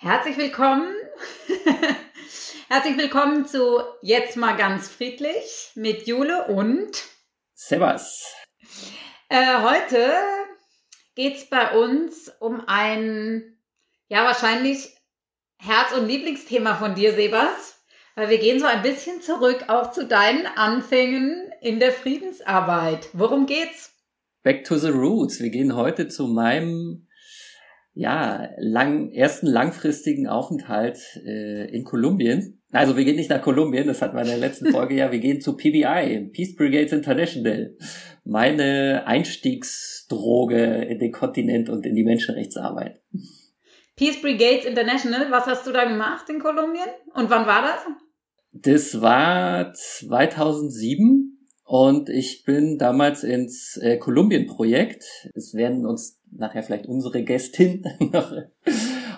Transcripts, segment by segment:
Herzlich willkommen. herzlich willkommen zu Jetzt mal ganz friedlich mit Jule und Sebas. Äh, heute geht es bei uns um ein, ja, wahrscheinlich Herz- und Lieblingsthema von dir, Sebas. Weil wir gehen so ein bisschen zurück auch zu deinen Anfängen in der Friedensarbeit. Worum geht's? Back to the roots. Wir gehen heute zu meinem ja, lang, ersten langfristigen Aufenthalt äh, in Kolumbien. Also wir gehen nicht nach Kolumbien, das hatten wir in der letzten Folge ja, wir gehen zu PBI, Peace Brigades International. Meine Einstiegsdroge in den Kontinent und in die Menschenrechtsarbeit. Peace Brigades International, was hast du da gemacht in Kolumbien? Und wann war das? Das war 2007 und ich bin damals ins äh, Kolumbien-Projekt. Es werden uns nachher vielleicht unsere Gästin noch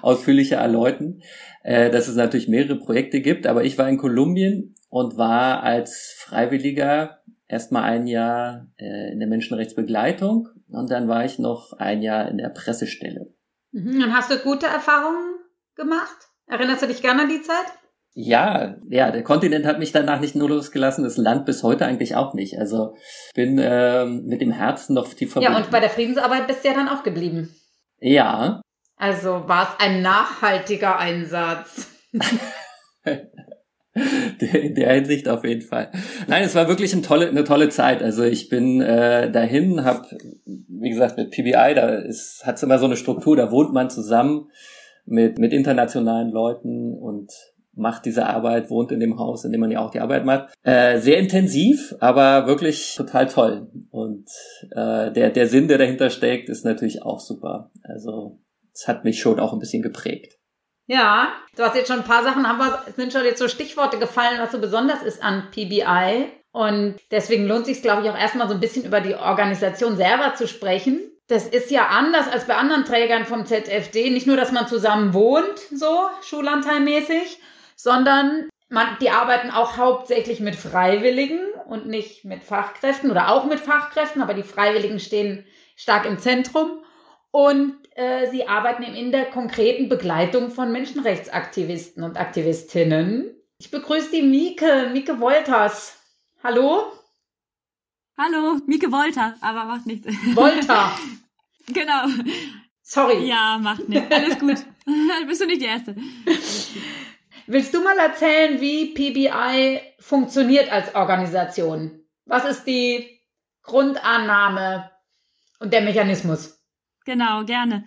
ausführlicher erläutern, äh, dass es natürlich mehrere Projekte gibt. Aber ich war in Kolumbien und war als Freiwilliger erstmal ein Jahr äh, in der Menschenrechtsbegleitung und dann war ich noch ein Jahr in der Pressestelle. Mhm. Und hast du gute Erfahrungen gemacht? Erinnerst du dich gerne an die Zeit? Ja, ja, der Kontinent hat mich danach nicht nur losgelassen, das Land bis heute eigentlich auch nicht. Also bin ähm, mit dem Herzen noch tief verbunden. Ja, und bei der Friedensarbeit bist du ja dann auch geblieben. Ja. Also war es ein nachhaltiger Einsatz. in der Hinsicht auf jeden Fall. Nein, es war wirklich eine tolle, eine tolle Zeit. Also ich bin äh, dahin, habe, wie gesagt, mit PBI, da ist, hat es immer so eine Struktur, da wohnt man zusammen mit, mit internationalen Leuten und macht diese Arbeit, wohnt in dem Haus, in dem man ja auch die Arbeit macht. Äh, sehr intensiv, aber wirklich total toll. Und äh, der, der Sinn, der dahinter steckt, ist natürlich auch super. Also es hat mich schon auch ein bisschen geprägt. Ja, du hast jetzt schon ein paar Sachen, haben wir, sind schon jetzt so Stichworte gefallen, was so besonders ist an PBI. Und deswegen lohnt sich, glaube ich, auch erstmal so ein bisschen über die Organisation selber zu sprechen. Das ist ja anders als bei anderen Trägern vom ZFD. Nicht nur, dass man zusammen wohnt, so schulanteilmäßig, sondern man, die arbeiten auch hauptsächlich mit Freiwilligen und nicht mit Fachkräften oder auch mit Fachkräften, aber die Freiwilligen stehen stark im Zentrum. Und äh, sie arbeiten eben in der konkreten Begleitung von Menschenrechtsaktivisten und Aktivistinnen. Ich begrüße die Mieke, Mieke Wolters. Hallo? Hallo, Mieke Wolter, aber macht nichts. Wolter. genau. Sorry. Ja, macht nichts. Alles gut. Bist du nicht die Erste. Willst du mal erzählen, wie PBI funktioniert als Organisation? Was ist die Grundannahme und der Mechanismus? Genau, gerne.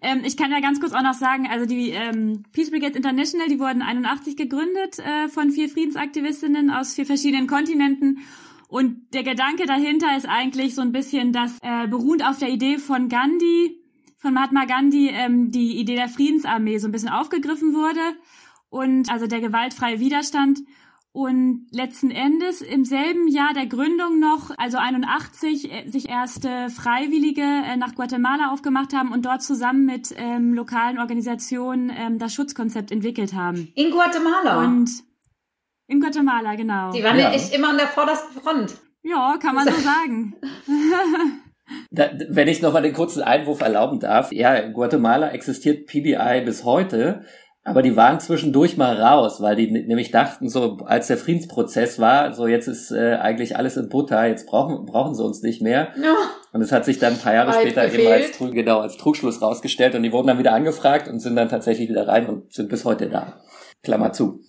Ähm, ich kann ja ganz kurz auch noch sagen, also die ähm, Peace Brigades International, die wurden 81 gegründet äh, von vier Friedensaktivistinnen aus vier verschiedenen Kontinenten. Und der Gedanke dahinter ist eigentlich so ein bisschen, dass äh, beruht auf der Idee von Gandhi, von Mahatma Gandhi, ähm, die Idee der Friedensarmee so ein bisschen aufgegriffen wurde und also der gewaltfreie Widerstand. Und letzten Endes im selben Jahr der Gründung noch, also 81, äh, sich erste Freiwillige äh, nach Guatemala aufgemacht haben und dort zusammen mit ähm, lokalen Organisationen ähm, das Schutzkonzept entwickelt haben. In Guatemala? Und in Guatemala, genau. Die waren ja echt immer an der vordersten Front. Ja, kann man so sagen. Da, wenn ich noch mal den kurzen Einwurf erlauben darf. Ja, in Guatemala existiert PBI bis heute. Aber die waren zwischendurch mal raus, weil die nämlich dachten, so als der Friedensprozess war, so jetzt ist äh, eigentlich alles in Butter, jetzt brauchen, brauchen sie uns nicht mehr. Ja. Und es hat sich dann ein paar Jahre Weit später gefehlt. eben als, genau, als Trugschluss rausgestellt und die wurden dann wieder angefragt und sind dann tatsächlich wieder rein und sind bis heute da. Klammer zu.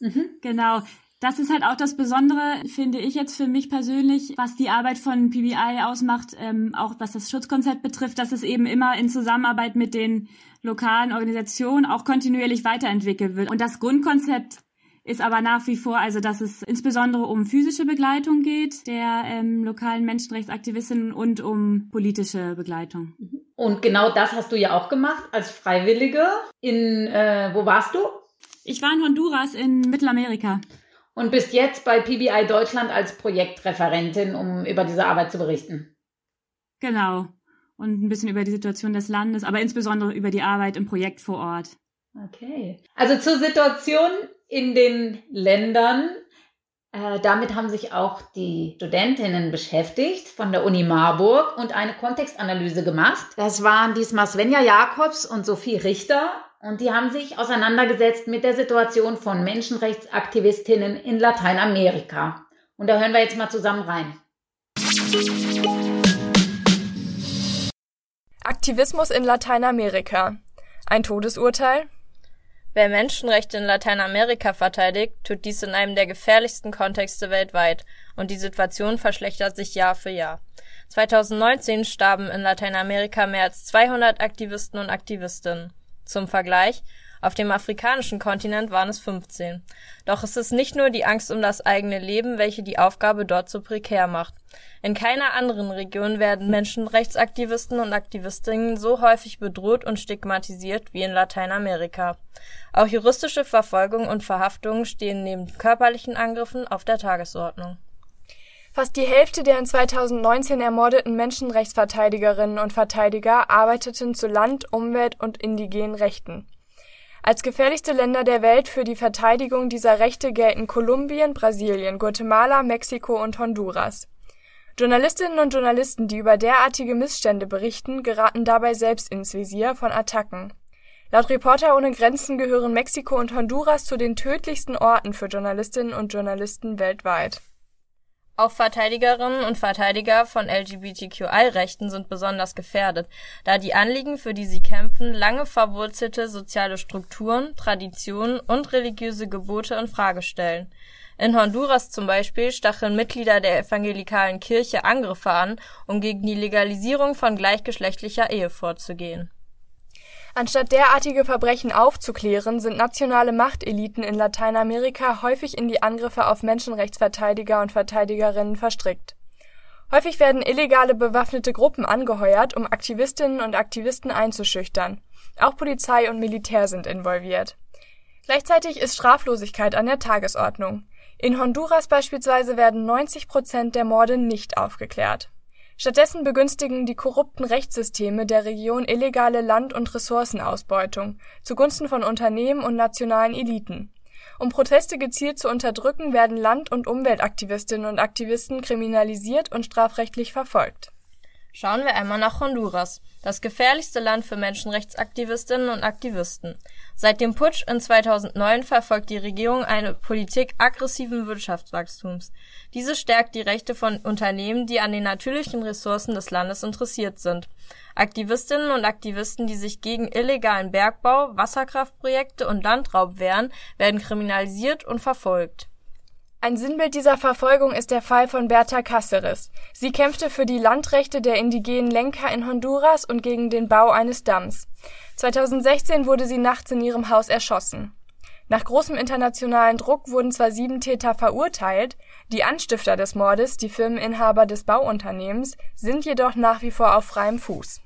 Mhm, genau das ist halt auch das Besondere, finde ich jetzt für mich persönlich, was die Arbeit von PBI ausmacht, ähm, auch was das Schutzkonzept betrifft, dass es eben immer in Zusammenarbeit mit den lokalen Organisationen auch kontinuierlich weiterentwickelt wird. Und das Grundkonzept ist aber nach wie vor, also dass es insbesondere um physische Begleitung geht der ähm, lokalen Menschenrechtsaktivistinnen und um politische Begleitung. Und genau das hast du ja auch gemacht als Freiwillige. In äh, wo warst du? Ich war in Honduras in Mittelamerika. Und bist jetzt bei PBI Deutschland als Projektreferentin, um über diese Arbeit zu berichten. Genau. Und ein bisschen über die Situation des Landes, aber insbesondere über die Arbeit im Projekt vor Ort. Okay. Also zur Situation in den Ländern. Äh, damit haben sich auch die Studentinnen beschäftigt von der Uni Marburg und eine Kontextanalyse gemacht. Das waren diesmal Svenja Jakobs und Sophie Richter. Und die haben sich auseinandergesetzt mit der Situation von Menschenrechtsaktivistinnen in Lateinamerika. Und da hören wir jetzt mal zusammen rein. Aktivismus in Lateinamerika. Ein Todesurteil? Wer Menschenrechte in Lateinamerika verteidigt, tut dies in einem der gefährlichsten Kontexte weltweit, und die Situation verschlechtert sich Jahr für Jahr. 2019 starben in Lateinamerika mehr als 200 Aktivisten und Aktivistinnen. Zum Vergleich auf dem afrikanischen Kontinent waren es 15. Doch es ist nicht nur die Angst um das eigene Leben, welche die Aufgabe dort so prekär macht. In keiner anderen Region werden Menschenrechtsaktivisten und Aktivistinnen so häufig bedroht und stigmatisiert wie in Lateinamerika. Auch juristische Verfolgung und Verhaftungen stehen neben körperlichen Angriffen auf der Tagesordnung. Fast die Hälfte der in 2019 ermordeten Menschenrechtsverteidigerinnen und Verteidiger arbeiteten zu Land, Umwelt und indigenen Rechten. Als gefährlichste Länder der Welt für die Verteidigung dieser Rechte gelten Kolumbien, Brasilien, Guatemala, Mexiko und Honduras. Journalistinnen und Journalisten, die über derartige Missstände berichten, geraten dabei selbst ins Visier von Attacken. Laut Reporter ohne Grenzen gehören Mexiko und Honduras zu den tödlichsten Orten für Journalistinnen und Journalisten weltweit auch Verteidigerinnen und Verteidiger von LGBTQI-Rechten sind besonders gefährdet, da die Anliegen, für die sie kämpfen, lange verwurzelte soziale Strukturen, Traditionen und religiöse Gebote in Frage stellen. In Honduras zum Beispiel stacheln Mitglieder der evangelikalen Kirche Angriffe an, um gegen die Legalisierung von gleichgeschlechtlicher Ehe vorzugehen Anstatt derartige Verbrechen aufzuklären, sind nationale Machteliten in Lateinamerika häufig in die Angriffe auf Menschenrechtsverteidiger und Verteidigerinnen verstrickt. Häufig werden illegale bewaffnete Gruppen angeheuert, um Aktivistinnen und Aktivisten einzuschüchtern. Auch Polizei und Militär sind involviert. Gleichzeitig ist Straflosigkeit an der Tagesordnung. In Honduras beispielsweise werden 90 Prozent der Morde nicht aufgeklärt Stattdessen begünstigen die korrupten Rechtssysteme der Region illegale Land und Ressourcenausbeutung zugunsten von Unternehmen und nationalen Eliten. Um Proteste gezielt zu unterdrücken, werden Land und Umweltaktivistinnen und Aktivisten kriminalisiert und strafrechtlich verfolgt Schauen wir einmal nach Honduras, das gefährlichste Land für Menschenrechtsaktivistinnen und Aktivisten. Seit dem Putsch in 2009 verfolgt die Regierung eine Politik aggressiven Wirtschaftswachstums. Diese stärkt die Rechte von Unternehmen, die an den natürlichen Ressourcen des Landes interessiert sind. Aktivistinnen und Aktivisten, die sich gegen illegalen Bergbau, Wasserkraftprojekte und Landraub wehren, werden kriminalisiert und verfolgt ein Sinnbild dieser Verfolgung ist der Fall von Berta Cáceres. Sie kämpfte für die Landrechte der indigenen Lenker in Honduras und gegen den Bau eines Damms. 2016 wurde sie nachts in ihrem Haus erschossen. Nach großem internationalen Druck wurden zwar sieben Täter verurteilt, die Anstifter des Mordes, die Firmeninhaber des Bauunternehmens, sind jedoch nach wie vor auf freiem Fuß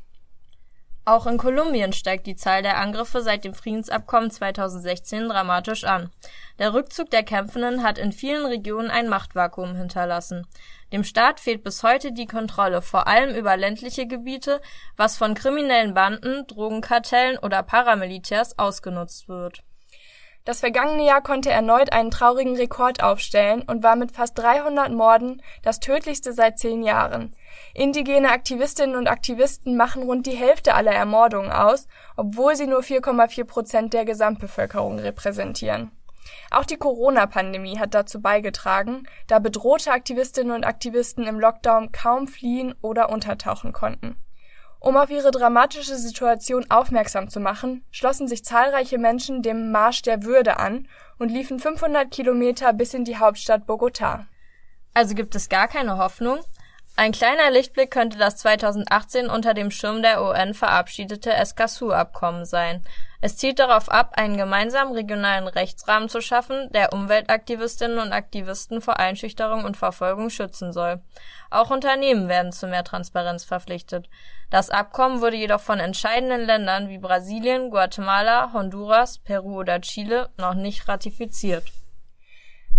auch in Kolumbien steigt die Zahl der Angriffe seit dem Friedensabkommen 2016 dramatisch an. Der Rückzug der Kämpfenden hat in vielen Regionen ein Machtvakuum hinterlassen. Dem Staat fehlt bis heute die Kontrolle, vor allem über ländliche Gebiete, was von kriminellen Banden, Drogenkartellen oder Paramilitärs ausgenutzt wird das vergangene Jahr konnte erneut einen traurigen Rekord aufstellen und war mit fast 300 Morden das tödlichste seit zehn Jahren. Indigene Aktivistinnen und Aktivisten machen rund die Hälfte aller Ermordungen aus, obwohl sie nur 4,4 Prozent der Gesamtbevölkerung repräsentieren. Auch die Corona-Pandemie hat dazu beigetragen, da bedrohte Aktivistinnen und Aktivisten im Lockdown kaum fliehen oder untertauchen konnten um auf ihre dramatische Situation aufmerksam zu machen, schlossen sich zahlreiche Menschen dem Marsch der Würde an und liefen 500 Kilometer bis in die Hauptstadt Bogotá. Also gibt es gar keine Hoffnung? Ein kleiner Lichtblick könnte das 2018 unter dem Schirm der UN verabschiedete Escazú-Abkommen sein. Es zielt darauf ab, einen gemeinsamen regionalen Rechtsrahmen zu schaffen, der Umweltaktivistinnen und Aktivisten vor Einschüchterung und Verfolgung schützen soll. Auch Unternehmen werden zu mehr Transparenz verpflichtet. Das Abkommen wurde jedoch von entscheidenden Ländern wie Brasilien, Guatemala, Honduras, Peru oder Chile noch nicht ratifiziert.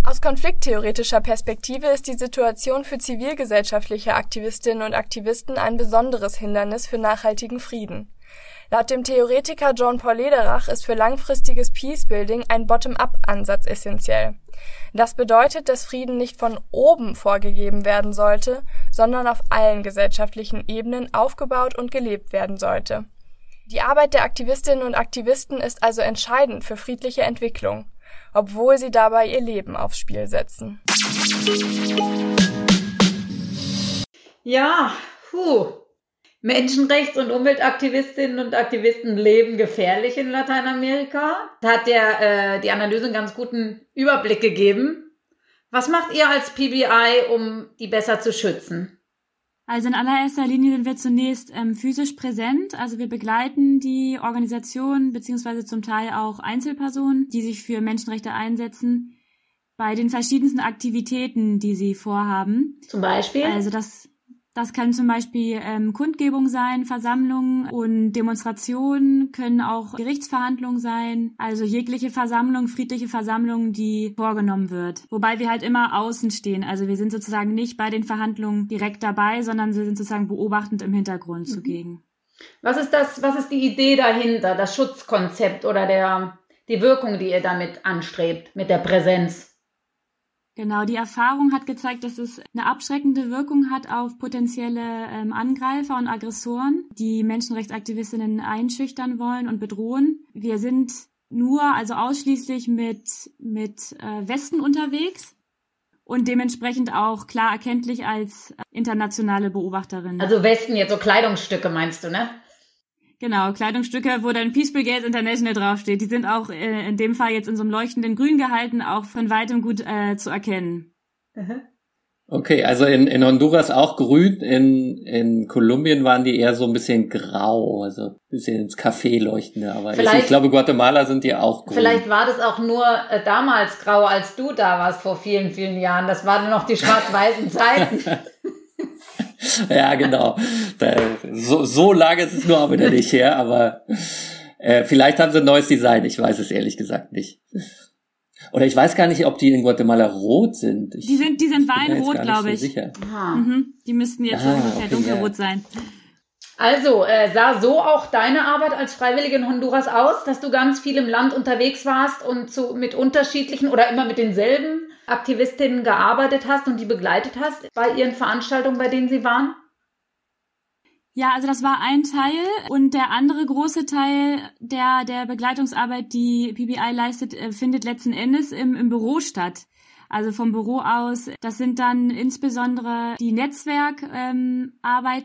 Aus konflikttheoretischer Perspektive ist die Situation für zivilgesellschaftliche Aktivistinnen und Aktivisten ein besonderes Hindernis für nachhaltigen Frieden. Laut dem Theoretiker John Paul Lederach ist für langfristiges Peacebuilding ein Bottom-up-Ansatz essentiell. Das bedeutet, dass Frieden nicht von oben vorgegeben werden sollte, sondern auf allen gesellschaftlichen Ebenen aufgebaut und gelebt werden sollte. Die Arbeit der Aktivistinnen und Aktivisten ist also entscheidend für friedliche Entwicklung, obwohl sie dabei ihr Leben aufs Spiel setzen. Ja, puh. Menschenrechts- und Umweltaktivistinnen und Aktivisten leben gefährlich in Lateinamerika. Da hat der, äh, die Analyse einen ganz guten Überblick gegeben. Was macht ihr als PBI, um die besser zu schützen? Also in allererster Linie sind wir zunächst ähm, physisch präsent. Also wir begleiten die Organisation beziehungsweise zum Teil auch Einzelpersonen, die sich für Menschenrechte einsetzen, bei den verschiedensten Aktivitäten, die sie vorhaben. Zum Beispiel? Also das das können zum Beispiel ähm, Kundgebung sein, Versammlungen und Demonstrationen können auch Gerichtsverhandlungen sein. Also jegliche Versammlung, friedliche Versammlung, die vorgenommen wird. Wobei wir halt immer außen stehen. Also wir sind sozusagen nicht bei den Verhandlungen direkt dabei, sondern wir sind sozusagen beobachtend im Hintergrund mhm. zugegen. Was ist das, was ist die Idee dahinter, das Schutzkonzept oder der, die Wirkung, die ihr damit anstrebt, mit der Präsenz? Genau, die Erfahrung hat gezeigt, dass es eine abschreckende Wirkung hat auf potenzielle ähm, Angreifer und Aggressoren, die Menschenrechtsaktivistinnen einschüchtern wollen und bedrohen. Wir sind nur, also ausschließlich mit, mit äh, Westen unterwegs und dementsprechend auch klar erkenntlich als internationale Beobachterin. Also Westen, jetzt so Kleidungsstücke meinst du, ne? Genau, Kleidungsstücke, wo dann Peace Brigade International draufsteht. Die sind auch äh, in dem Fall jetzt in so einem leuchtenden Grün gehalten, auch von weitem gut äh, zu erkennen. Okay, also in, in Honduras auch grün, in, in Kolumbien waren die eher so ein bisschen grau, also ein bisschen ins Café leuchtende. Aber ich, ich, glaube, Guatemala sind die auch grün. Vielleicht war das auch nur äh, damals grau, als du da warst vor vielen, vielen Jahren. Das waren noch die schwarz-weißen Zeiten. ja, genau. Da, so, so lange ist es nur auch wieder nicht her, aber äh, vielleicht haben sie ein neues Design. Ich weiß es ehrlich gesagt nicht. Oder ich weiß gar nicht, ob die in Guatemala rot sind. Ich die sind, die sind weinrot, glaube ich. So mhm. Die müssten jetzt ah, ungefähr okay, dunkelrot ja. sein. Also, äh, sah so auch deine Arbeit als Freiwillige in Honduras aus, dass du ganz viel im Land unterwegs warst und zu, mit unterschiedlichen oder immer mit denselben Aktivistinnen gearbeitet hast und die begleitet hast bei ihren Veranstaltungen, bei denen sie waren? Ja, also das war ein Teil und der andere große Teil der, der Begleitungsarbeit, die PBI leistet, äh, findet letzten Endes im, im Büro statt. Also vom Büro aus, das sind dann insbesondere die Netzwerkarbeiten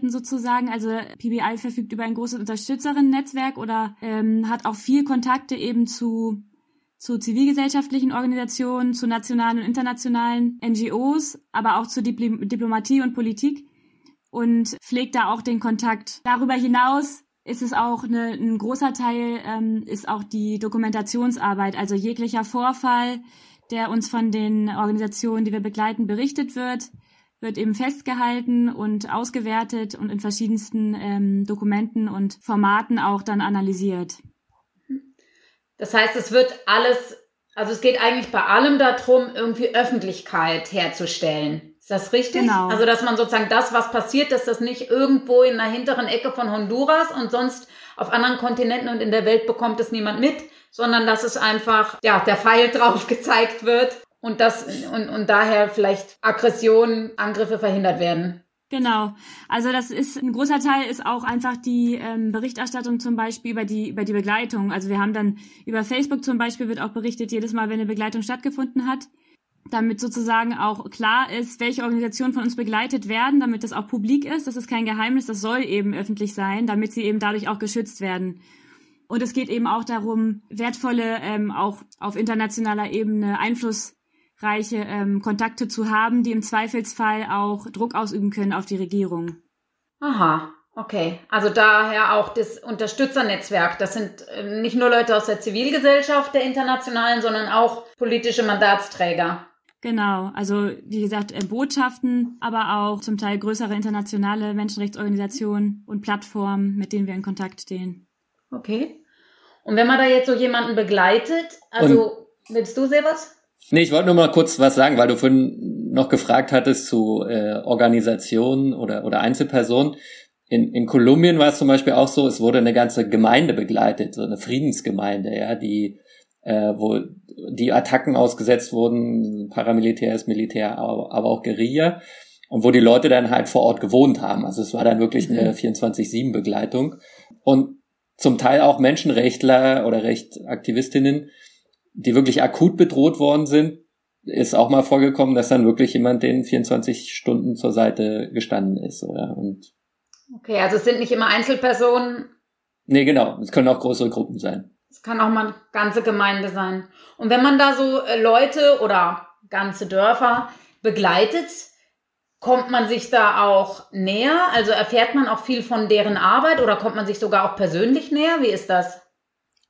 ähm, sozusagen. Also PBI verfügt über ein großes Unterstützerinnen-Netzwerk oder ähm, hat auch viel Kontakte eben zu zu zivilgesellschaftlichen Organisationen, zu nationalen und internationalen NGOs, aber auch zur Dipl Diplomatie und Politik und pflegt da auch den Kontakt. Darüber hinaus ist es auch eine, ein großer Teil, ähm, ist auch die Dokumentationsarbeit, also jeglicher Vorfall, der uns von den Organisationen, die wir begleiten, berichtet wird, wird eben festgehalten und ausgewertet und in verschiedensten ähm, Dokumenten und Formaten auch dann analysiert. Das heißt, es wird alles, also es geht eigentlich bei allem darum, irgendwie Öffentlichkeit herzustellen. Ist das richtig? Genau. Also, dass man sozusagen das, was passiert, dass das nicht irgendwo in einer hinteren Ecke von Honduras und sonst auf anderen Kontinenten und in der Welt bekommt es niemand mit, sondern dass es einfach, ja, der Pfeil drauf gezeigt wird und das, und, und daher vielleicht Aggressionen, Angriffe verhindert werden. Genau. Also das ist ein großer Teil ist auch einfach die ähm, Berichterstattung zum Beispiel über die über die Begleitung. Also wir haben dann über Facebook zum Beispiel wird auch berichtet jedes Mal, wenn eine Begleitung stattgefunden hat, damit sozusagen auch klar ist, welche Organisationen von uns begleitet werden, damit das auch publik ist. Das ist kein Geheimnis, das soll eben öffentlich sein, damit sie eben dadurch auch geschützt werden. Und es geht eben auch darum, wertvolle, ähm, auch auf internationaler Ebene Einfluss reiche ähm, Kontakte zu haben, die im Zweifelsfall auch Druck ausüben können auf die Regierung. Aha, Okay, also daher auch das Unterstützernetzwerk. Das sind äh, nicht nur Leute aus der Zivilgesellschaft der internationalen, sondern auch politische Mandatsträger. Genau, also wie gesagt, äh, Botschaften, aber auch zum Teil größere internationale Menschenrechtsorganisationen und Plattformen, mit denen wir in Kontakt stehen. Okay. Und wenn man da jetzt so jemanden begleitet, also und, willst du, Sebas? Nee, ich wollte nur mal kurz was sagen, weil du vorhin noch gefragt hattest zu äh, Organisationen oder, oder Einzelpersonen. In, in Kolumbien war es zum Beispiel auch so, es wurde eine ganze Gemeinde begleitet, so eine Friedensgemeinde, ja, die, äh, wo die Attacken ausgesetzt wurden, Paramilitärs, Militär, aber, aber auch Guerilla, und wo die Leute dann halt vor Ort gewohnt haben. Also es war dann wirklich eine 24-7-Begleitung. Mhm. Und zum Teil auch Menschenrechtler oder Rechtaktivistinnen, die wirklich akut bedroht worden sind, ist auch mal vorgekommen, dass dann wirklich jemand den 24 Stunden zur Seite gestanden ist. Oder? Und Okay, also es sind nicht immer Einzelpersonen. Nee, genau. Es können auch größere Gruppen sein. Es kann auch mal ganze Gemeinde sein. Und wenn man da so äh, Leute oder ganze Dörfer begleitet, kommt man sich da auch näher? Also erfährt man auch viel von deren Arbeit oder kommt man sich sogar auch persönlich näher? Wie ist das?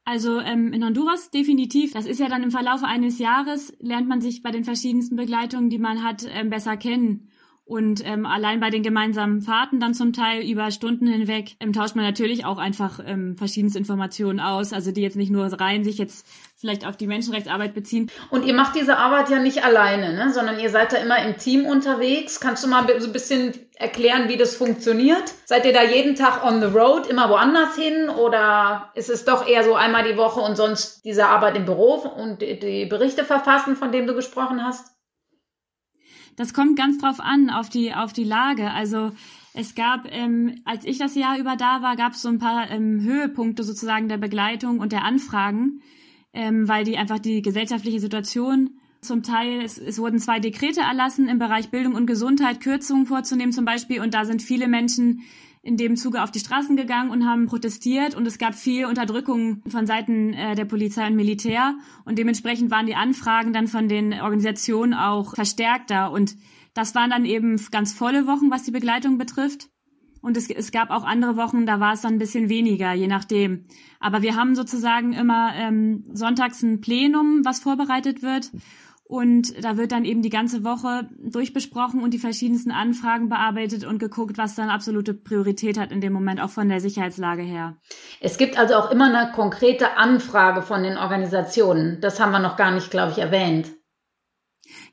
Also ähm, in Honduras definitiv. Das ist ja dann im Verlauf eines Jahres, lernt man sich bei den verschiedensten Begleitungen, die man hat, ähm, besser kennen. Und ähm, allein bei den gemeinsamen Fahrten dann zum Teil über Stunden hinweg ähm, tauscht man natürlich auch einfach ähm, verschiedenste Informationen aus, also die jetzt nicht nur rein sich jetzt vielleicht auf die Menschenrechtsarbeit beziehen. Und ihr macht diese Arbeit ja nicht alleine, ne? sondern ihr seid da immer im Team unterwegs. Kannst du mal so ein bisschen erklären, wie das funktioniert? Seid ihr da jeden Tag on the road, immer woanders hin oder ist es doch eher so einmal die Woche und sonst diese Arbeit im Büro und die Berichte verfassen, von dem du gesprochen hast? Das kommt ganz drauf an, auf die, auf die Lage. Also es gab, ähm, als ich das Jahr über da war, gab es so ein paar ähm, Höhepunkte sozusagen der Begleitung und der Anfragen, ähm, weil die einfach die gesellschaftliche Situation zum Teil, es, es wurden zwei Dekrete erlassen im Bereich Bildung und Gesundheit, Kürzungen vorzunehmen zum Beispiel, und da sind viele Menschen in dem Zuge auf die Straßen gegangen und haben protestiert. Und es gab viel Unterdrückung von Seiten äh, der Polizei und Militär. Und dementsprechend waren die Anfragen dann von den Organisationen auch verstärkter. Und das waren dann eben ganz volle Wochen, was die Begleitung betrifft. Und es, es gab auch andere Wochen, da war es dann ein bisschen weniger, je nachdem. Aber wir haben sozusagen immer ähm, sonntags ein Plenum, was vorbereitet wird. Und da wird dann eben die ganze Woche durchbesprochen und die verschiedensten Anfragen bearbeitet und geguckt, was dann absolute Priorität hat in dem Moment, auch von der Sicherheitslage her. Es gibt also auch immer eine konkrete Anfrage von den Organisationen. Das haben wir noch gar nicht, glaube ich, erwähnt.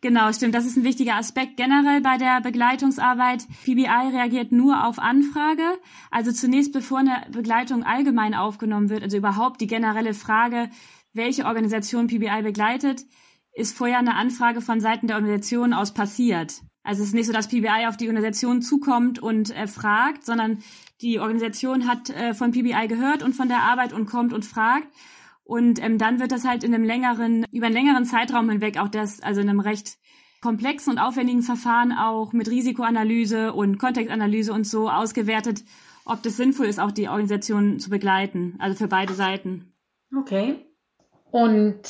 Genau, stimmt. Das ist ein wichtiger Aspekt generell bei der Begleitungsarbeit. PBI reagiert nur auf Anfrage. Also zunächst, bevor eine Begleitung allgemein aufgenommen wird, also überhaupt die generelle Frage, welche Organisation PBI begleitet, ist vorher eine Anfrage von Seiten der Organisation aus passiert. Also es ist nicht so, dass PBI auf die Organisation zukommt und äh, fragt, sondern die Organisation hat äh, von PBI gehört und von der Arbeit und kommt und fragt. Und ähm, dann wird das halt in einem längeren, über einen längeren Zeitraum hinweg auch das, also in einem recht komplexen und aufwendigen Verfahren auch mit Risikoanalyse und Kontextanalyse und so ausgewertet, ob das sinnvoll ist, auch die Organisation zu begleiten, also für beide Seiten. Okay. Und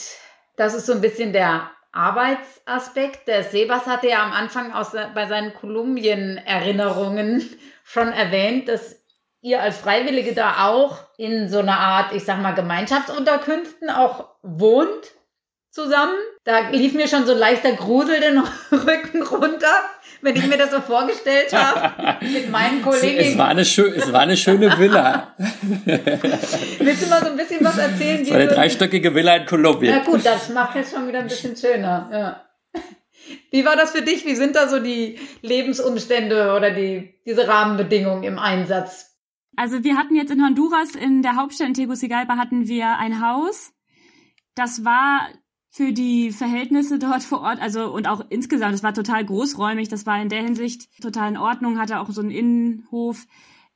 das ist so ein bisschen der Arbeitsaspekt. Der Sebas hatte ja am Anfang aus, bei seinen Kolumbien-Erinnerungen schon erwähnt, dass ihr als Freiwillige da auch in so einer Art, ich sag mal, Gemeinschaftsunterkünften auch wohnt zusammen. Da lief mir schon so ein leichter Grusel den Rücken runter wenn ich mir das so vorgestellt habe mit meinen Kollegen. Es war eine, es war eine schöne Villa. Willst du mal so ein bisschen was erzählen? Es war eine dreistöckige Villa in Kolumbien. Ja gut, das macht jetzt schon wieder ein bisschen schöner. Ja. Wie war das für dich? Wie sind da so die Lebensumstände oder die, diese Rahmenbedingungen im Einsatz? Also wir hatten jetzt in Honduras, in der Hauptstadt in Tegucigalpa, hatten wir ein Haus. Das war für die Verhältnisse dort vor Ort, also und auch insgesamt, es war total großräumig, das war in der Hinsicht total in Ordnung, hatte auch so einen Innenhof,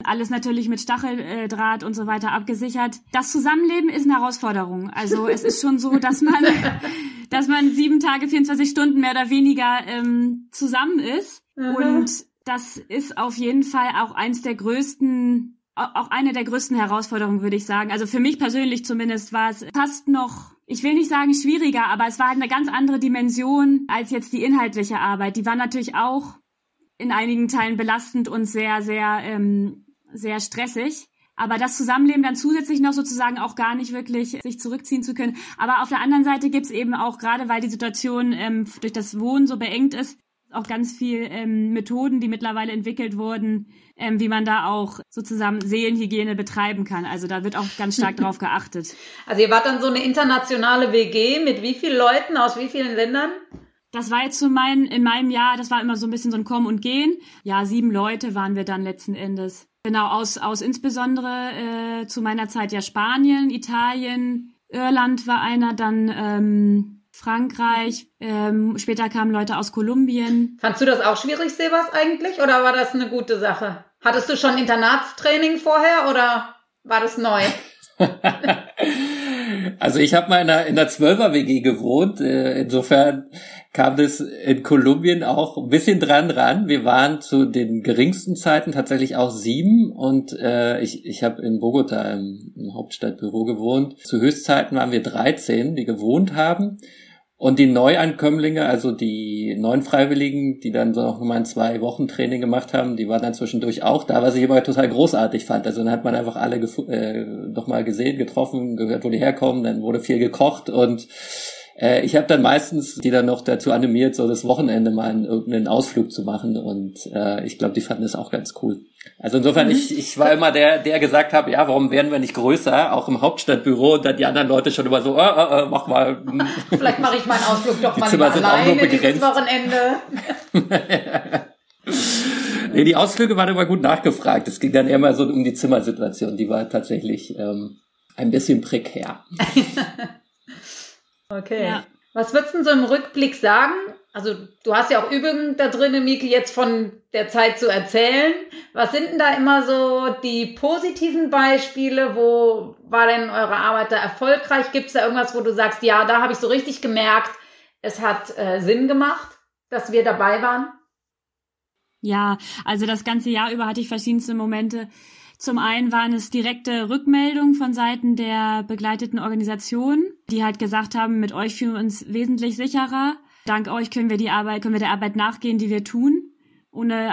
alles natürlich mit Stacheldraht und so weiter abgesichert. Das Zusammenleben ist eine Herausforderung. Also es ist schon so, dass man, dass man sieben Tage, 24 Stunden mehr oder weniger ähm, zusammen ist. Mhm. Und das ist auf jeden Fall auch eins der größten, auch eine der größten Herausforderungen, würde ich sagen. Also für mich persönlich zumindest war es fast noch ich will nicht sagen schwieriger, aber es war halt eine ganz andere Dimension als jetzt die inhaltliche Arbeit. Die war natürlich auch in einigen Teilen belastend und sehr, sehr ähm, sehr stressig. Aber das Zusammenleben dann zusätzlich noch sozusagen auch gar nicht wirklich sich zurückziehen zu können. Aber auf der anderen Seite gibt's eben auch, gerade weil die Situation ähm, durch das Wohnen so beengt ist, auch ganz viel ähm, Methoden, die mittlerweile entwickelt wurden, ähm, wie man da auch sozusagen Seelenhygiene betreiben kann. Also da wird auch ganz stark drauf geachtet. Also ihr wart dann so eine internationale WG mit wie vielen Leuten aus wie vielen Ländern? Das war jetzt so mein, in meinem Jahr, das war immer so ein bisschen so ein Kommen und Gehen. Ja, sieben Leute waren wir dann letzten Endes. Genau, aus, aus insbesondere äh, zu meiner Zeit ja Spanien, Italien, Irland war einer, dann ähm, Frankreich, ähm, später kamen Leute aus Kolumbien. Fandst du das auch schwierig, Sebas, eigentlich? Oder war das eine gute Sache? Hattest du schon Internatstraining vorher oder war das neu? also ich habe mal in einer, in einer 12er WG gewohnt. Äh, insofern kam das in Kolumbien auch ein bisschen dran ran. Wir waren zu den geringsten Zeiten tatsächlich auch sieben und äh, ich, ich habe in Bogota im, im Hauptstadtbüro gewohnt. Zu Höchstzeiten waren wir 13, die gewohnt haben. Und die Neuankömmlinge, also die neuen Freiwilligen, die dann so noch mal ein zwei Wochen Training gemacht haben, die waren dann zwischendurch auch da, was ich aber total großartig fand. Also dann hat man einfach alle äh, noch mal gesehen, getroffen, gehört, wo die herkommen, dann wurde viel gekocht und äh, ich habe dann meistens die dann noch dazu animiert, so das Wochenende mal einen, irgendeinen Ausflug zu machen und äh, ich glaube, die fanden das auch ganz cool. Also insofern, mhm. ich, ich war immer der, der gesagt habe, ja, warum werden wir nicht größer, auch im Hauptstadtbüro und dann die anderen Leute schon immer so, äh, äh, äh mach mal. Vielleicht mache ich meinen Ausflug doch mal Zimmer alleine dieses Wochenende. nee, die Ausflüge waren immer gut nachgefragt. Es ging dann immer so um die Zimmersituation, die war tatsächlich ähm, ein bisschen prekär. Okay. Ja. Was würdest du so im Rückblick sagen? Also du hast ja auch Übungen da drin, Miki, jetzt von der Zeit zu erzählen. Was sind denn da immer so die positiven Beispiele? Wo war denn eure Arbeit da erfolgreich? Gibt es da irgendwas, wo du sagst, ja, da habe ich so richtig gemerkt, es hat äh, Sinn gemacht, dass wir dabei waren? Ja, also das ganze Jahr über hatte ich verschiedenste Momente, zum einen waren es direkte Rückmeldungen von Seiten der begleiteten Organisationen, die halt gesagt haben, mit euch fühlen wir uns wesentlich sicherer. Dank euch können wir die Arbeit, können wir der Arbeit nachgehen, die wir tun, ohne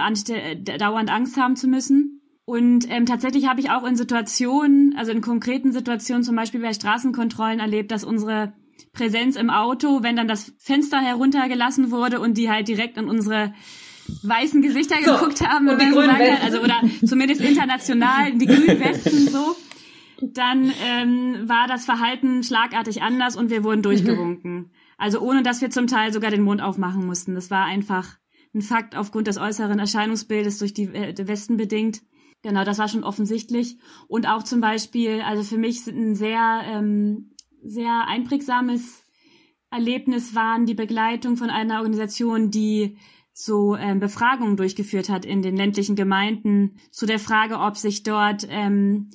dauernd Angst haben zu müssen. Und ähm, tatsächlich habe ich auch in Situationen, also in konkreten Situationen, zum Beispiel bei Straßenkontrollen erlebt, dass unsere Präsenz im Auto, wenn dann das Fenster heruntergelassen wurde und die halt direkt in unsere weißen Gesichter so, geguckt haben, und die grünen kann, also oder zumindest international die grünen Westen so, dann ähm, war das Verhalten schlagartig anders und wir wurden durchgewunken. Mhm. Also ohne dass wir zum Teil sogar den Mund aufmachen mussten. Das war einfach ein Fakt aufgrund des äußeren Erscheinungsbildes durch die äh, Westen bedingt. Genau, das war schon offensichtlich. Und auch zum Beispiel, also für mich ein sehr, ähm, sehr einprägsames Erlebnis waren die Begleitung von einer Organisation, die so ähm, Befragungen durchgeführt hat in den ländlichen Gemeinden zu der Frage, ob sich dort ähm,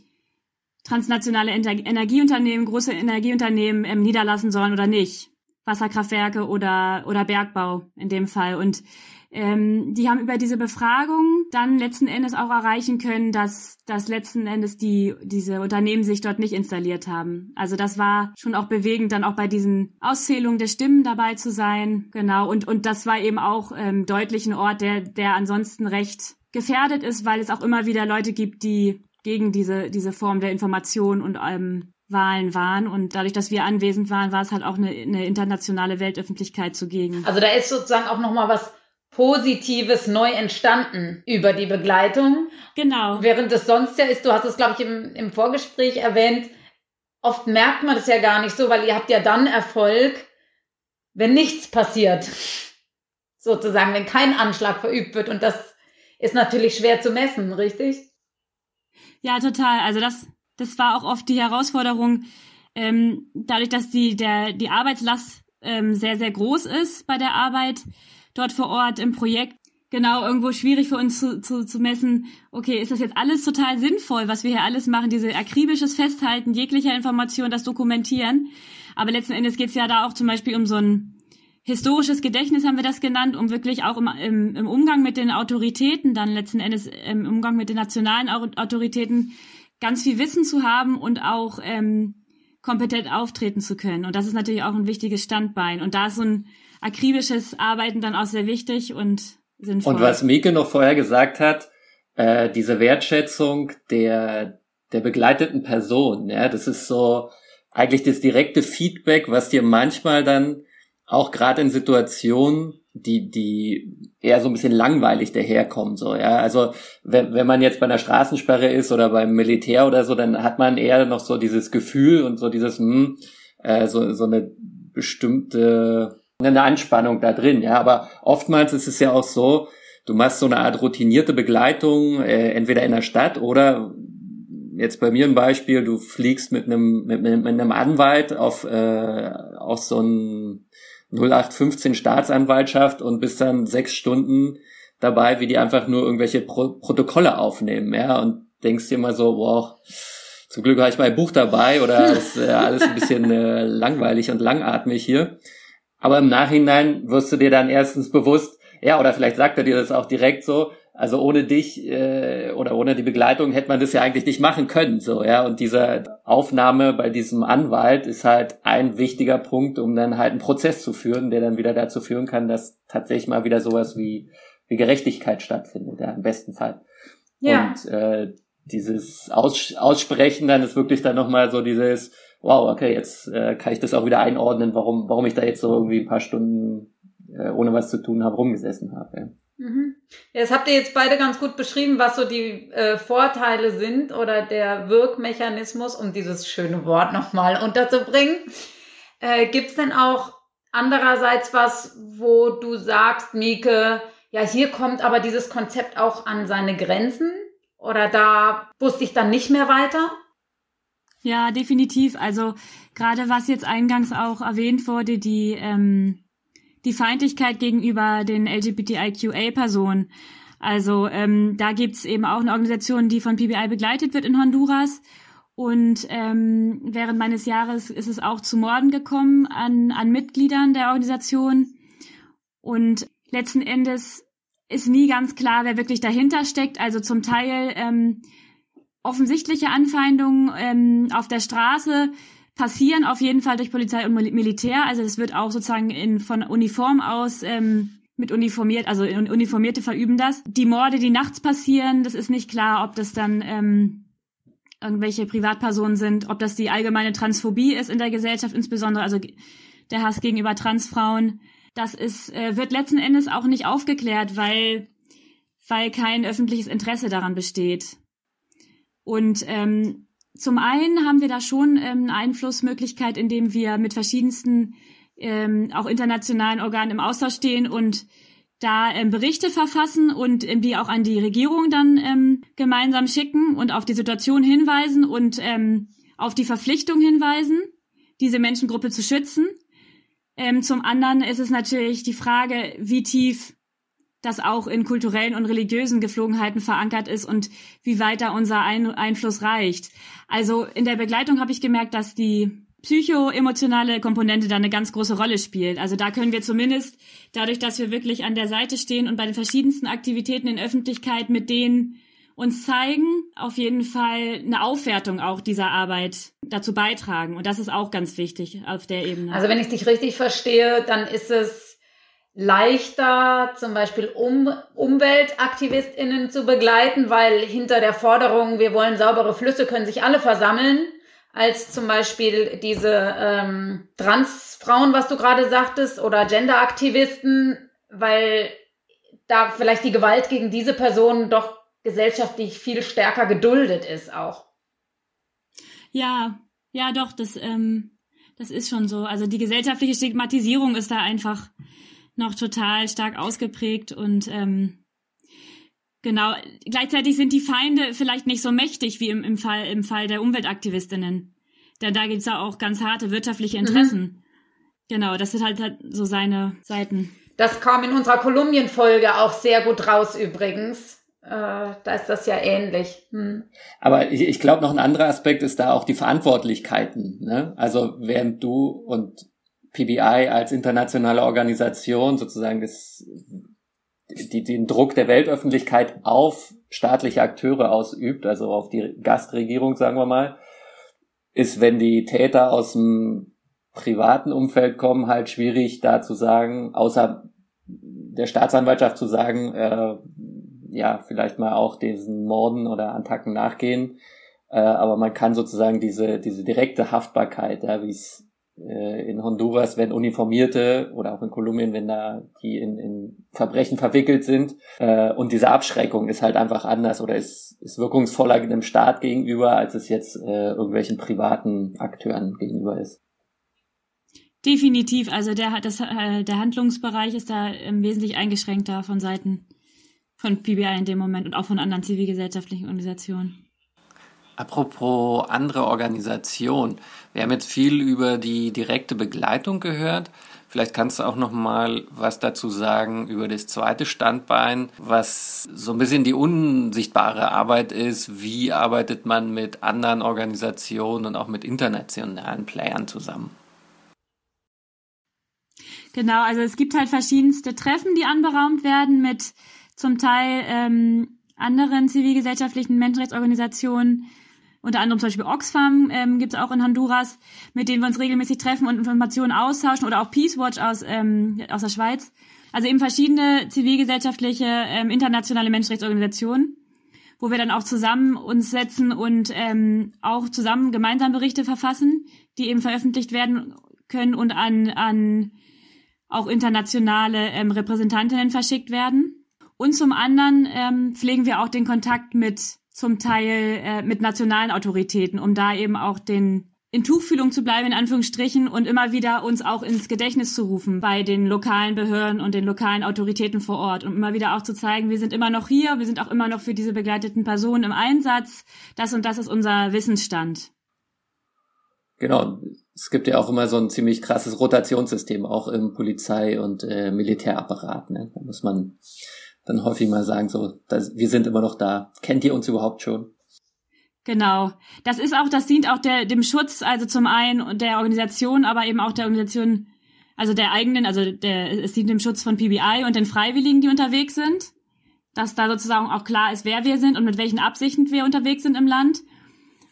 transnationale Ener Energieunternehmen, große Energieunternehmen ähm, niederlassen sollen oder nicht. Wasserkraftwerke oder, oder Bergbau in dem Fall. Und ähm, die haben über diese Befragung dann letzten Endes auch erreichen können, dass, dass letzten Endes die, diese Unternehmen sich dort nicht installiert haben. Also das war schon auch bewegend, dann auch bei diesen Auszählungen der Stimmen dabei zu sein. Genau. Und, und das war eben auch ähm, deutlich ein Ort, der, der ansonsten recht gefährdet ist, weil es auch immer wieder Leute gibt, die gegen diese, diese Form der Information und ähm, Wahlen waren. Und dadurch, dass wir anwesend waren, war es halt auch eine, eine internationale Weltöffentlichkeit zugegen. Also da ist sozusagen auch nochmal was Positives neu entstanden über die Begleitung. Genau. Während es sonst ja ist, du hast es, glaube ich, im, im Vorgespräch erwähnt, oft merkt man das ja gar nicht so, weil ihr habt ja dann Erfolg, wenn nichts passiert. Sozusagen, wenn kein Anschlag verübt wird. Und das ist natürlich schwer zu messen, richtig? Ja, total. Also das, das war auch oft die Herausforderung, ähm, dadurch, dass die, der, die Arbeitslast ähm, sehr, sehr groß ist bei der Arbeit, dort vor Ort im Projekt genau irgendwo schwierig für uns zu, zu, zu messen, okay, ist das jetzt alles total sinnvoll, was wir hier alles machen, diese akribisches Festhalten jeglicher Information, das Dokumentieren. Aber letzten Endes geht es ja da auch zum Beispiel um so ein historisches Gedächtnis, haben wir das genannt, um wirklich auch im, im, im Umgang mit den Autoritäten, dann letzten Endes im Umgang mit den nationalen Autoritäten ganz viel Wissen zu haben und auch ähm, kompetent auftreten zu können. Und das ist natürlich auch ein wichtiges Standbein. Und da ist so ein akribisches Arbeiten dann auch sehr wichtig und sinnvoll. Und was Mike noch vorher gesagt hat, äh, diese Wertschätzung der, der begleiteten Person. Ja, das ist so eigentlich das direkte Feedback, was dir manchmal dann auch gerade in Situationen, die, die eher so ein bisschen langweilig daherkommen, so, ja. Also, wenn, wenn man jetzt bei einer Straßensperre ist oder beim Militär oder so, dann hat man eher noch so dieses Gefühl und so dieses, hm, äh, so, so eine bestimmte, eine Anspannung da drin, ja. Aber oftmals ist es ja auch so, du machst so eine Art routinierte Begleitung, äh, entweder in der Stadt oder jetzt bei mir ein Beispiel, du fliegst mit einem, mit, mit einem Anwalt auf, äh, auf so ein 0815 Staatsanwaltschaft und bist dann sechs Stunden dabei, wie die einfach nur irgendwelche Pro Protokolle aufnehmen, ja, und denkst dir mal so, wow, zum Glück habe ich mein Buch dabei oder ist äh, alles ein bisschen äh, langweilig und langatmig hier. Aber im Nachhinein wirst du dir dann erstens bewusst, ja, oder vielleicht sagt er dir das auch direkt so, also ohne dich äh, oder ohne die Begleitung hätte man das ja eigentlich nicht machen können, so ja. Und diese Aufnahme bei diesem Anwalt ist halt ein wichtiger Punkt, um dann halt einen Prozess zu führen, der dann wieder dazu führen kann, dass tatsächlich mal wieder sowas wie wie Gerechtigkeit stattfindet, ja, im besten Fall. Ja. Und äh, dieses Aus Aussprechen dann ist wirklich dann nochmal so dieses, wow, okay, jetzt äh, kann ich das auch wieder einordnen, warum, warum ich da jetzt so irgendwie ein paar Stunden äh, ohne was zu tun habe, rumgesessen habe. Ja. Mhm. Das habt ihr jetzt beide ganz gut beschrieben, was so die äh, Vorteile sind oder der Wirkmechanismus, um dieses schöne Wort nochmal unterzubringen. Äh, Gibt es denn auch andererseits was, wo du sagst, Mieke, ja, hier kommt aber dieses Konzept auch an seine Grenzen? Oder da wusste ich dann nicht mehr weiter? Ja, definitiv. Also gerade was jetzt eingangs auch erwähnt wurde, die ähm, die Feindlichkeit gegenüber den LGBTIQA-Personen. Also ähm, da gibt's eben auch eine Organisation, die von PBI begleitet wird in Honduras. Und ähm, während meines Jahres ist es auch zu Morden gekommen an, an Mitgliedern der Organisation. Und letzten Endes ist nie ganz klar, wer wirklich dahinter steckt. Also zum Teil ähm, offensichtliche Anfeindungen ähm, auf der Straße, passieren auf jeden Fall durch Polizei und Militär. Also es wird auch sozusagen in, von Uniform aus ähm, mit uniformiert, also Uniformierte verüben das. Die Morde, die nachts passieren, das ist nicht klar, ob das dann ähm, irgendwelche Privatpersonen sind, ob das die allgemeine Transphobie ist in der Gesellschaft, insbesondere also der Hass gegenüber Transfrauen. Das ist, äh, wird letzten Endes auch nicht aufgeklärt, weil, weil kein öffentliches Interesse daran besteht. Und ähm, zum einen haben wir da schon ähm, eine Einflussmöglichkeit, indem wir mit verschiedensten ähm, auch internationalen Organen im Austausch stehen und da ähm, Berichte verfassen und ähm, die auch an die Regierung dann ähm, gemeinsam schicken und auf die Situation hinweisen und ähm, auf die Verpflichtung hinweisen, diese Menschengruppe zu schützen. Ähm, zum anderen ist es natürlich die Frage, wie tief das auch in kulturellen und religiösen Geflogenheiten verankert ist und wie weit da unser Ein Einfluss reicht. Also in der Begleitung habe ich gemerkt, dass die psychoemotionale Komponente da eine ganz große Rolle spielt. Also da können wir zumindest dadurch, dass wir wirklich an der Seite stehen und bei den verschiedensten Aktivitäten in Öffentlichkeit mit denen uns zeigen, auf jeden Fall eine Aufwertung auch dieser Arbeit dazu beitragen. Und das ist auch ganz wichtig auf der Ebene. Also wenn ich dich richtig verstehe, dann ist es leichter, zum Beispiel um, UmweltaktivistInnen zu begleiten, weil hinter der Forderung, wir wollen saubere Flüsse, können sich alle versammeln, als zum Beispiel diese ähm, Transfrauen, was du gerade sagtest, oder Genderaktivisten, weil da vielleicht die Gewalt gegen diese Personen doch gesellschaftlich viel stärker geduldet ist auch. Ja, ja, doch, das, ähm, das ist schon so. Also die gesellschaftliche Stigmatisierung ist da einfach noch total stark ausgeprägt und ähm, genau, gleichzeitig sind die Feinde vielleicht nicht so mächtig wie im, im, Fall, im Fall der Umweltaktivistinnen. Denn da gibt's ja auch ganz harte wirtschaftliche mhm. Interessen. Mhm. Genau, das sind halt, halt so seine Seiten. Das kam in unserer Kolumbien-Folge auch sehr gut raus übrigens. Äh, da ist das ja ähnlich. Hm. Aber ich, ich glaube, noch ein anderer Aspekt ist da auch die Verantwortlichkeiten. Ne? Also während du und PBI als internationale Organisation sozusagen das, die, den Druck der Weltöffentlichkeit auf staatliche Akteure ausübt, also auf die Gastregierung, sagen wir mal, ist, wenn die Täter aus dem privaten Umfeld kommen, halt schwierig da zu sagen, außer der Staatsanwaltschaft zu sagen, äh, ja vielleicht mal auch diesen Morden oder Attacken nachgehen. Äh, aber man kann sozusagen diese, diese direkte Haftbarkeit, ja, wie es in Honduras, wenn Uniformierte oder auch in Kolumbien, wenn da die in, in Verbrechen verwickelt sind. Äh, und diese Abschreckung ist halt einfach anders oder ist, ist wirkungsvoller einem Staat gegenüber, als es jetzt äh, irgendwelchen privaten Akteuren gegenüber ist. Definitiv. Also der, das, äh, der Handlungsbereich ist da im Wesentlichen eingeschränkter von Seiten von PBI in dem Moment und auch von anderen zivilgesellschaftlichen Organisationen. Apropos andere Organisationen. Wir haben jetzt viel über die direkte Begleitung gehört. Vielleicht kannst du auch noch mal was dazu sagen über das zweite Standbein, was so ein bisschen die unsichtbare Arbeit ist. Wie arbeitet man mit anderen Organisationen und auch mit internationalen Playern zusammen? Genau, also es gibt halt verschiedenste Treffen, die anberaumt werden mit zum Teil ähm, anderen zivilgesellschaftlichen Menschenrechtsorganisationen, unter anderem zum Beispiel Oxfam ähm, gibt es auch in Honduras, mit denen wir uns regelmäßig treffen und Informationen austauschen oder auch Peace Watch aus, ähm, aus der Schweiz. Also eben verschiedene zivilgesellschaftliche ähm, internationale Menschenrechtsorganisationen, wo wir dann auch zusammen uns setzen und ähm, auch zusammen gemeinsam Berichte verfassen, die eben veröffentlicht werden können und an, an auch internationale ähm, Repräsentantinnen verschickt werden. Und zum anderen ähm, pflegen wir auch den Kontakt mit zum Teil äh, mit nationalen Autoritäten, um da eben auch den in Tuchfühlung zu bleiben, in Anführungsstrichen, und immer wieder uns auch ins Gedächtnis zu rufen bei den lokalen Behörden und den lokalen Autoritäten vor Ort, um immer wieder auch zu zeigen, wir sind immer noch hier, wir sind auch immer noch für diese begleiteten Personen im Einsatz, das und das ist unser Wissensstand. Genau, es gibt ja auch immer so ein ziemlich krasses Rotationssystem, auch im Polizei- und äh, Militärapparat. Ne? Da muss man dann häufig mal sagen, so, das, wir sind immer noch da. Kennt ihr uns überhaupt schon? Genau. Das ist auch, das dient auch der, dem Schutz, also zum einen der Organisation, aber eben auch der Organisation, also der eigenen, also der, es dient dem Schutz von PBI und den Freiwilligen, die unterwegs sind. Dass da sozusagen auch klar ist, wer wir sind und mit welchen Absichten wir unterwegs sind im Land.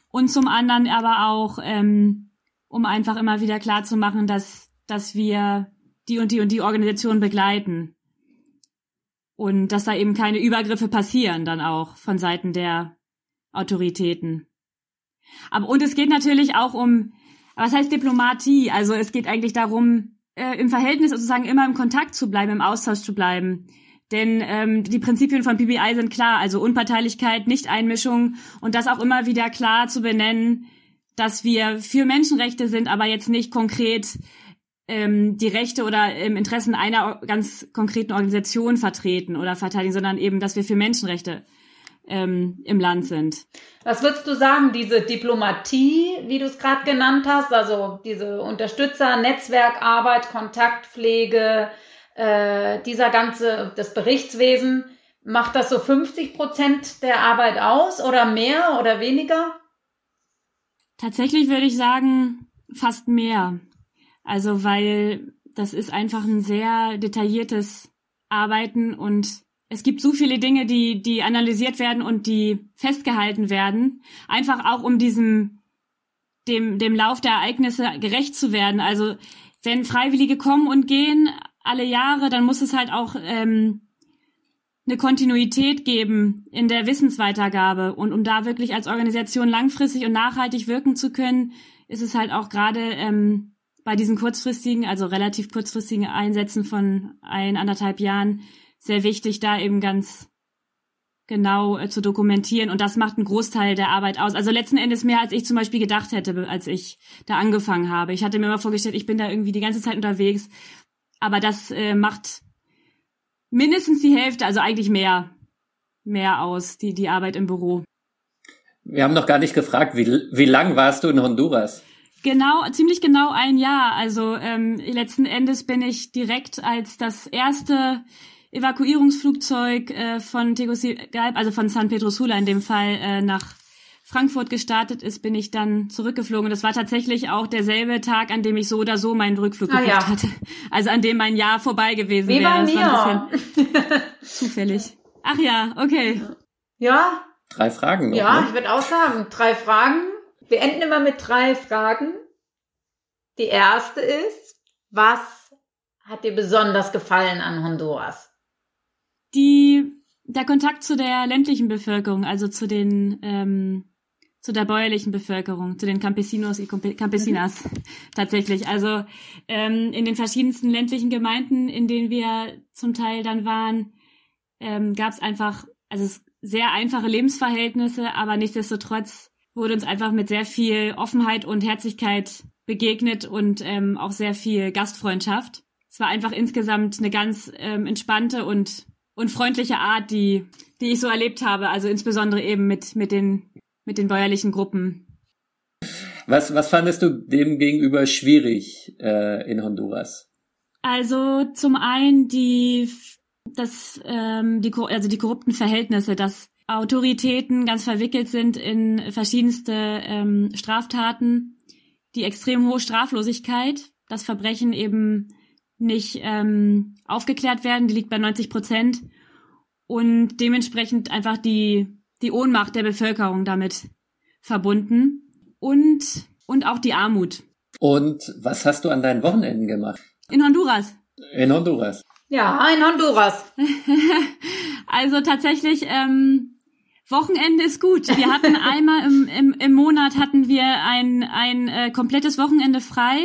Und zum anderen aber auch, ähm, um einfach immer wieder klar zu machen, dass, dass wir die und die und die Organisation begleiten und dass da eben keine Übergriffe passieren dann auch von Seiten der Autoritäten. Aber und es geht natürlich auch um, was heißt Diplomatie? Also es geht eigentlich darum, äh, im Verhältnis sozusagen immer im Kontakt zu bleiben, im Austausch zu bleiben. Denn ähm, die Prinzipien von PBI sind klar, also Unparteilichkeit, Nicht-Einmischung und das auch immer wieder klar zu benennen, dass wir für Menschenrechte sind, aber jetzt nicht konkret ähm, die Rechte oder ähm, Interessen einer ganz konkreten Organisation vertreten oder verteidigen, sondern eben, dass wir für Menschenrechte ähm, im Land sind. Was würdest du sagen, diese Diplomatie, wie du es gerade genannt hast, also diese Unterstützer, Netzwerkarbeit, Kontaktpflege, äh, dieser ganze, das Berichtswesen, macht das so 50 Prozent der Arbeit aus oder mehr oder weniger? Tatsächlich würde ich sagen, fast mehr. Also weil das ist einfach ein sehr detailliertes Arbeiten und es gibt so viele Dinge, die, die analysiert werden und die festgehalten werden. Einfach auch um diesem, dem, dem Lauf der Ereignisse gerecht zu werden. Also wenn Freiwillige kommen und gehen alle Jahre, dann muss es halt auch ähm, eine Kontinuität geben in der Wissensweitergabe. Und um da wirklich als Organisation langfristig und nachhaltig wirken zu können, ist es halt auch gerade ähm, bei diesen kurzfristigen, also relativ kurzfristigen Einsätzen von ein, anderthalb Jahren sehr wichtig, da eben ganz genau äh, zu dokumentieren. Und das macht einen Großteil der Arbeit aus. Also letzten Endes mehr, als ich zum Beispiel gedacht hätte, als ich da angefangen habe. Ich hatte mir immer vorgestellt, ich bin da irgendwie die ganze Zeit unterwegs. Aber das äh, macht mindestens die Hälfte, also eigentlich mehr, mehr aus, die, die Arbeit im Büro. Wir haben noch gar nicht gefragt, wie, wie lang warst du in Honduras? Genau, ziemlich genau ein Jahr. Also ähm, letzten Endes bin ich direkt als das erste Evakuierungsflugzeug äh, von Tegucigalpa, also von San Pedro Sula in dem Fall, äh, nach Frankfurt gestartet ist, bin ich dann zurückgeflogen. Das war tatsächlich auch derselbe Tag, an dem ich so oder so meinen Rückflug ah, gebucht ja. hatte. Also an dem mein Jahr vorbei gewesen Wie wäre. Das mir. war ein bisschen zufällig. Ach ja, okay. Ja. Drei Fragen noch. Ja, ne? ich würde auch sagen, drei Fragen. Wir enden immer mit drei Fragen. Die erste ist, was hat dir besonders gefallen an Honduras? Die der Kontakt zu der ländlichen Bevölkerung, also zu den ähm, zu der bäuerlichen Bevölkerung, zu den Campesinos y Campesinas mhm. tatsächlich. Also ähm, in den verschiedensten ländlichen Gemeinden, in denen wir zum Teil dann waren, ähm, gab es einfach, also sehr einfache Lebensverhältnisse, aber nichtsdestotrotz wurde uns einfach mit sehr viel Offenheit und Herzlichkeit begegnet und ähm, auch sehr viel Gastfreundschaft. Es war einfach insgesamt eine ganz ähm, entspannte und und freundliche Art, die die ich so erlebt habe. Also insbesondere eben mit mit den mit den bäuerlichen Gruppen. Was was fandest du dem gegenüber schwierig äh, in Honduras? Also zum einen die das ähm, die also die korrupten Verhältnisse, dass Autoritäten ganz verwickelt sind in verschiedenste ähm, Straftaten, die extrem hohe Straflosigkeit, das Verbrechen eben nicht ähm, aufgeklärt werden, die liegt bei 90 Prozent und dementsprechend einfach die die Ohnmacht der Bevölkerung damit verbunden und und auch die Armut. Und was hast du an deinen Wochenenden gemacht? In Honduras. In Honduras. Ja, in Honduras. also tatsächlich ähm, Wochenende ist gut. Wir hatten einmal im, im, im Monat hatten wir ein, ein äh, komplettes Wochenende frei.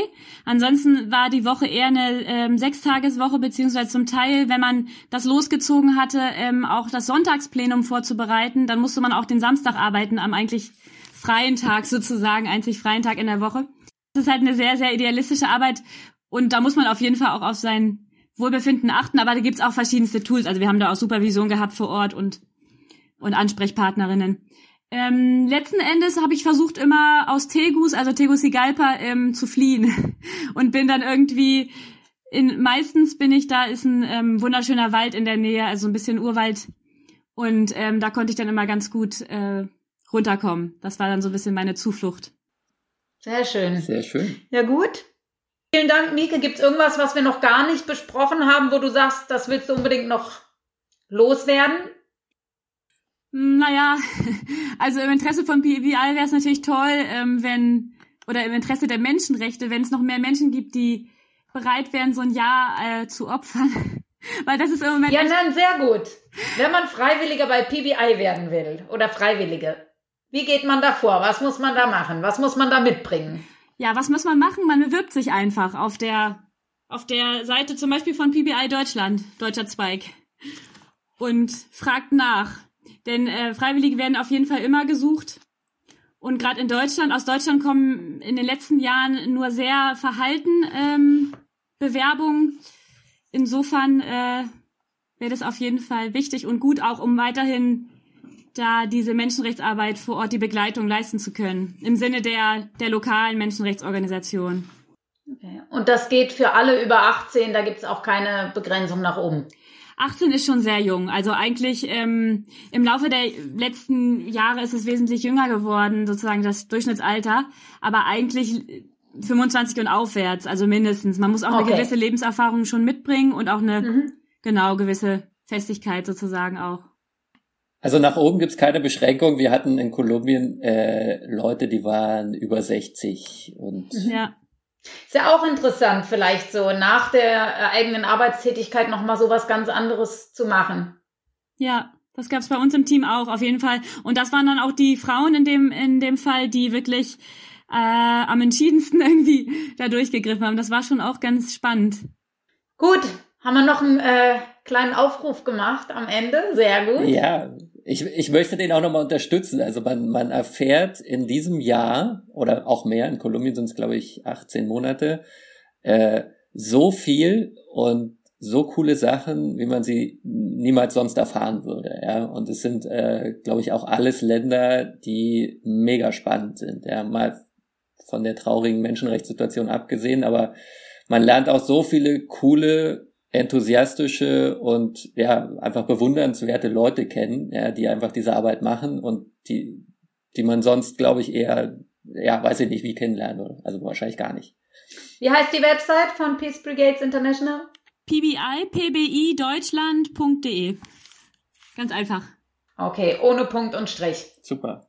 Ansonsten war die Woche eher eine ähm, Sechstageswoche, beziehungsweise zum Teil, wenn man das losgezogen hatte, ähm, auch das Sonntagsplenum vorzubereiten, dann musste man auch den Samstag arbeiten, am eigentlich freien Tag sozusagen, einzig freien Tag in der Woche. Das ist halt eine sehr, sehr idealistische Arbeit und da muss man auf jeden Fall auch auf sein Wohlbefinden achten, aber da gibt's auch verschiedenste Tools. Also wir haben da auch Supervision gehabt vor Ort und und Ansprechpartnerinnen. Ähm, letzten Endes habe ich versucht immer aus Tegus, also Tegucigalpa, ähm, zu fliehen und bin dann irgendwie in meistens bin ich da ist ein ähm, wunderschöner Wald in der Nähe, also ein bisschen Urwald und ähm, da konnte ich dann immer ganz gut äh, runterkommen. Das war dann so ein bisschen meine Zuflucht. Sehr schön. Sehr schön. Ja gut. Vielen Dank, Mieke. Gibt es irgendwas, was wir noch gar nicht besprochen haben, wo du sagst, das willst du unbedingt noch loswerden? Naja, also im Interesse von PBI wäre es natürlich toll, ähm, wenn, oder im Interesse der Menschenrechte, wenn es noch mehr Menschen gibt, die bereit wären, so ein Jahr äh, zu opfern. Weil das ist im Moment. Ja, dann sehr gut. Wenn man Freiwilliger bei PBI werden will oder Freiwillige, wie geht man da vor? Was muss man da machen? Was muss man da mitbringen? Ja, was muss man machen? Man bewirbt sich einfach auf der, auf der Seite zum Beispiel von PBI Deutschland, deutscher Zweig, und fragt nach. Denn äh, Freiwillige werden auf jeden Fall immer gesucht. Und gerade in Deutschland, aus Deutschland kommen in den letzten Jahren nur sehr verhalten ähm, Bewerbungen. Insofern äh, wäre das auf jeden Fall wichtig und gut, auch um weiterhin da diese Menschenrechtsarbeit vor Ort die Begleitung leisten zu können, im Sinne der, der lokalen Menschenrechtsorganisation. Okay. Und das geht für alle über 18, da gibt es auch keine Begrenzung nach oben. 18 ist schon sehr jung. Also eigentlich ähm, im Laufe der letzten Jahre ist es wesentlich jünger geworden, sozusagen das Durchschnittsalter. Aber eigentlich 25 und aufwärts, also mindestens. Man muss auch okay. eine gewisse Lebenserfahrung schon mitbringen und auch eine mhm. genau gewisse Festigkeit sozusagen auch. Also nach oben gibt's keine Beschränkung. Wir hatten in Kolumbien äh, Leute, die waren über 60 und ja. Ist ja auch interessant, vielleicht so nach der eigenen Arbeitstätigkeit nochmal so was ganz anderes zu machen. Ja, das gab's bei uns im Team auch, auf jeden Fall. Und das waren dann auch die Frauen in dem, in dem Fall, die wirklich äh, am entschiedensten irgendwie da durchgegriffen haben. Das war schon auch ganz spannend. Gut, haben wir noch einen äh, kleinen Aufruf gemacht am Ende. Sehr gut. Ja, ich, ich möchte den auch nochmal unterstützen. Also man, man erfährt in diesem Jahr oder auch mehr, in Kolumbien sind es glaube ich 18 Monate, äh, so viel und so coole Sachen, wie man sie niemals sonst erfahren würde. Ja, und es sind, äh, glaube ich, auch alles Länder, die mega spannend sind. Ja, mal von der traurigen Menschenrechtssituation abgesehen, aber man lernt auch so viele coole enthusiastische und ja einfach bewundernswerte Leute kennen, ja, die einfach diese Arbeit machen und die die man sonst glaube ich eher ja weiß ich nicht wie kennenlernen würde, also wahrscheinlich gar nicht. Wie heißt die Website von Peace Brigades International? PBI pbi deutschland.de. Ganz einfach. Okay, ohne Punkt und Strich. Super.